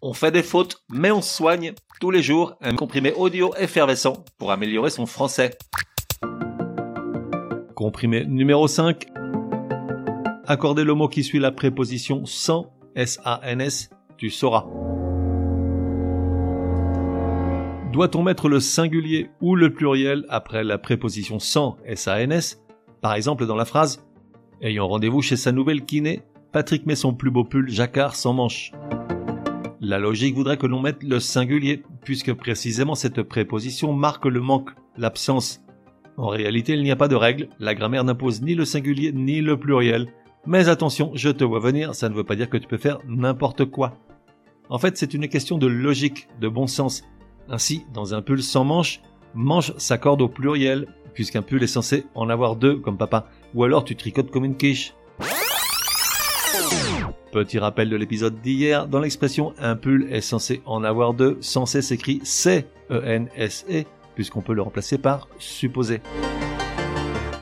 On fait des fautes, mais on soigne tous les jours un comprimé audio effervescent pour améliorer son français. Comprimé numéro 5. Accordez le mot qui suit la préposition sans, S-A-N-S, tu sauras. Doit-on mettre le singulier ou le pluriel après la préposition sans, S-A-N-S, par exemple dans la phrase Ayant rendez-vous chez sa nouvelle kiné, Patrick met son plus beau pull jacquard sans manche. La logique voudrait que l'on mette le singulier, puisque précisément cette préposition marque le manque, l'absence. En réalité, il n'y a pas de règle, la grammaire n'impose ni le singulier ni le pluriel. Mais attention, je te vois venir, ça ne veut pas dire que tu peux faire n'importe quoi. En fait, c'est une question de logique, de bon sens. Ainsi, dans un pull sans manche, manche s'accorde au pluriel, puisqu'un pull est censé en avoir deux, comme papa, ou alors tu tricotes comme une quiche. Petit rappel de l'épisode d'hier, dans l'expression un pull est censé en avoir deux, censé s'écrit C-E-N-S-E, puisqu'on peut le remplacer par supposé.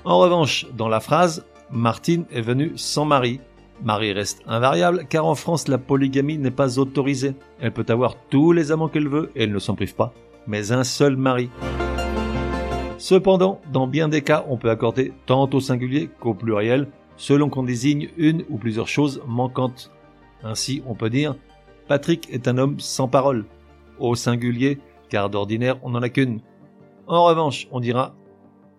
En revanche, dans la phrase, Martine est venue sans mari. Mari reste invariable car en France la polygamie n'est pas autorisée. Elle peut avoir tous les amants qu'elle veut et elle ne s'en prive pas, mais un seul mari. Cependant, dans bien des cas, on peut accorder tant au singulier qu'au pluriel selon qu'on désigne une ou plusieurs choses manquantes. Ainsi, on peut dire Patrick est un homme sans parole, au singulier, car d'ordinaire on n'en a qu'une. En revanche, on dira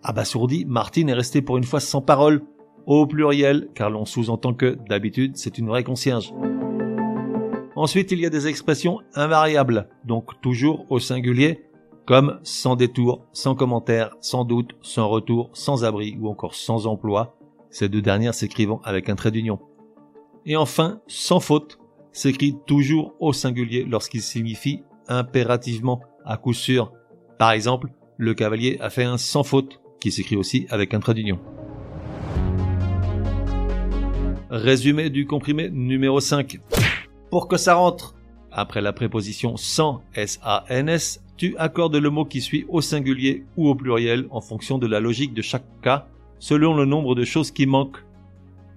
Abasourdi, Martine est restée pour une fois sans parole, au pluriel, car l'on sous-entend que, d'habitude, c'est une vraie concierge. Ensuite, il y a des expressions invariables, donc toujours au singulier, comme sans détour, sans commentaire, sans doute, sans retour, sans abri ou encore sans emploi, ces deux dernières s'écrivant avec un trait d'union. Et enfin, sans faute, s'écrit toujours au singulier lorsqu'il signifie impérativement, à coup sûr. Par exemple, le cavalier a fait un sans faute, qui s'écrit aussi avec un trait d'union. Résumé du comprimé numéro 5. Pour que ça rentre, après la préposition sans S-A-N-S, tu accordes le mot qui suit au singulier ou au pluriel en fonction de la logique de chaque cas selon le nombre de choses qui manquent.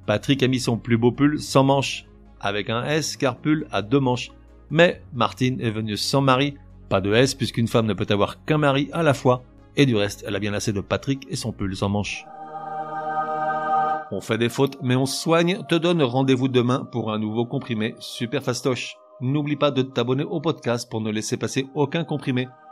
Patrick a mis son plus beau pull sans manches, avec un S car pull a deux manches. Mais Martine est venue sans mari, pas de S puisqu'une femme ne peut avoir qu'un mari à la fois, et du reste elle a bien assez de Patrick et son pull sans manches. On fait des fautes mais on soigne, te donne rendez-vous demain pour un nouveau comprimé super fastoche. N'oublie pas de t'abonner au podcast pour ne laisser passer aucun comprimé.